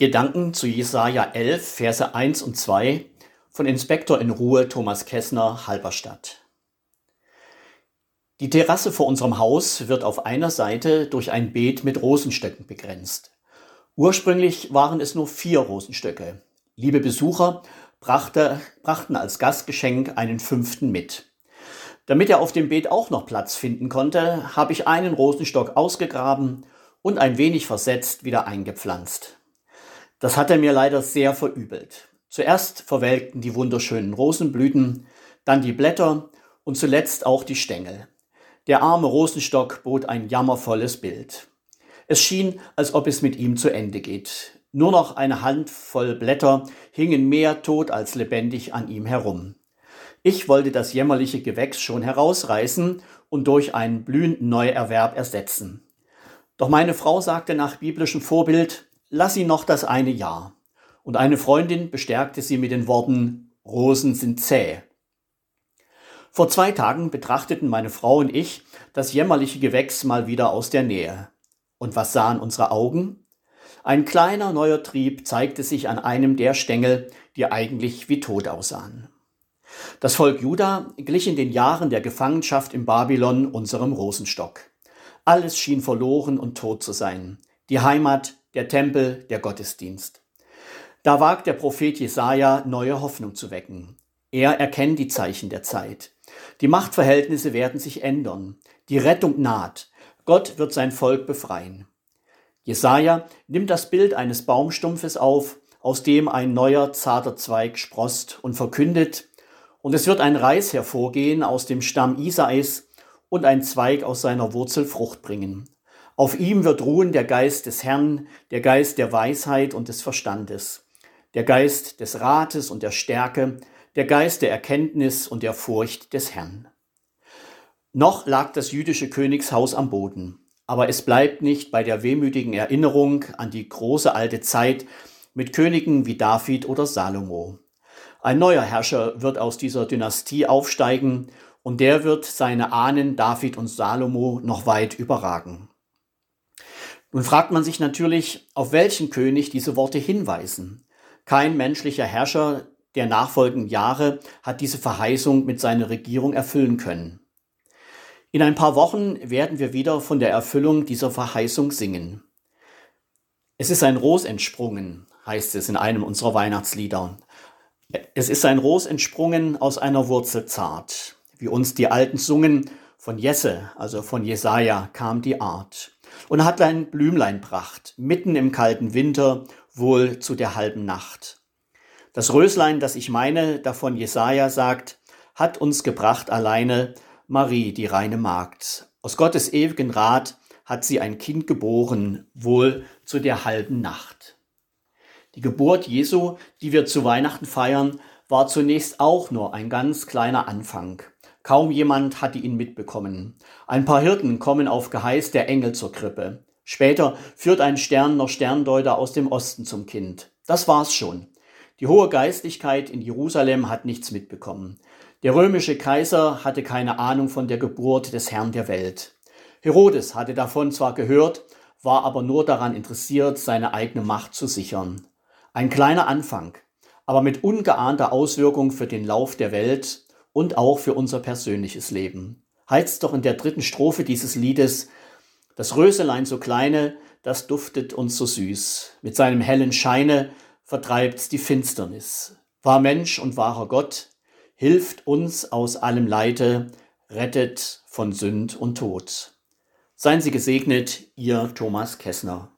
Gedanken zu Jesaja 11, Verse 1 und 2 von Inspektor in Ruhe Thomas Kessner, Halberstadt. Die Terrasse vor unserem Haus wird auf einer Seite durch ein Beet mit Rosenstöcken begrenzt. Ursprünglich waren es nur vier Rosenstöcke. Liebe Besucher brachte, brachten als Gastgeschenk einen fünften mit. Damit er auf dem Beet auch noch Platz finden konnte, habe ich einen Rosenstock ausgegraben und ein wenig versetzt wieder eingepflanzt. Das hat er mir leider sehr verübelt. Zuerst verwelkten die wunderschönen Rosenblüten, dann die Blätter und zuletzt auch die Stängel. Der arme Rosenstock bot ein jammervolles Bild. Es schien, als ob es mit ihm zu Ende geht. Nur noch eine Handvoll Blätter hingen mehr tot als lebendig an ihm herum. Ich wollte das jämmerliche Gewächs schon herausreißen und durch einen blühenden Neuerwerb ersetzen. Doch meine Frau sagte nach biblischem Vorbild, lass sie noch das eine Jahr. Und eine Freundin bestärkte sie mit den Worten, Rosen sind zäh. Vor zwei Tagen betrachteten meine Frau und ich das jämmerliche Gewächs mal wieder aus der Nähe. Und was sahen unsere Augen? Ein kleiner neuer Trieb zeigte sich an einem der Stängel, die eigentlich wie tot aussahen. Das Volk Juda glich in den Jahren der Gefangenschaft in Babylon unserem Rosenstock. Alles schien verloren und tot zu sein. Die Heimat, der Tempel, der Gottesdienst. Da wagt der Prophet Jesaja, neue Hoffnung zu wecken. Er erkennt die Zeichen der Zeit. Die Machtverhältnisse werden sich ändern. Die Rettung naht. Gott wird sein Volk befreien. Jesaja nimmt das Bild eines Baumstumpfes auf, aus dem ein neuer zarter Zweig sproßt und verkündet, und es wird ein Reis hervorgehen aus dem Stamm Isais und ein Zweig aus seiner Wurzel Frucht bringen. Auf ihm wird ruhen der Geist des Herrn, der Geist der Weisheit und des Verstandes, der Geist des Rates und der Stärke, der Geist der Erkenntnis und der Furcht des Herrn. Noch lag das jüdische Königshaus am Boden, aber es bleibt nicht bei der wehmütigen Erinnerung an die große alte Zeit mit Königen wie David oder Salomo. Ein neuer Herrscher wird aus dieser Dynastie aufsteigen und der wird seine Ahnen David und Salomo noch weit überragen. Nun fragt man sich natürlich, auf welchen König diese Worte hinweisen. Kein menschlicher Herrscher der nachfolgenden Jahre hat diese Verheißung mit seiner Regierung erfüllen können. In ein paar Wochen werden wir wieder von der Erfüllung dieser Verheißung singen. Es ist ein Ros entsprungen, heißt es in einem unserer Weihnachtslieder. Es ist ein Ros entsprungen aus einer Wurzel zart. Wie uns die Alten sungen, von Jesse, also von Jesaja, kam die Art und hat ein Blümlein pracht, mitten im kalten Winter, wohl zu der halben Nacht. Das Röslein, das ich meine, davon Jesaja sagt, hat uns gebracht alleine Marie, die reine Magd. Aus Gottes ewigen Rat hat sie ein Kind geboren, wohl zu der halben Nacht. Die Geburt Jesu, die wir zu Weihnachten feiern, war zunächst auch nur ein ganz kleiner Anfang. Kaum jemand hatte ihn mitbekommen. Ein paar Hirten kommen auf Geheiß der Engel zur Krippe. Später führt ein Stern noch Sterndeuter aus dem Osten zum Kind. Das war's schon. Die hohe Geistlichkeit in Jerusalem hat nichts mitbekommen. Der römische Kaiser hatte keine Ahnung von der Geburt des Herrn der Welt. Herodes hatte davon zwar gehört, war aber nur daran interessiert, seine eigene Macht zu sichern. Ein kleiner Anfang, aber mit ungeahnter Auswirkung für den Lauf der Welt und auch für unser persönliches Leben. Heizt doch in der dritten Strophe dieses Liedes, das Röselein so kleine, das duftet uns so süß. Mit seinem hellen Scheine vertreibt's die Finsternis. Wahr Mensch und wahrer Gott, hilft uns aus allem Leide, rettet von Sünd und Tod. Seien Sie gesegnet, Ihr Thomas Kessner.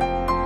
you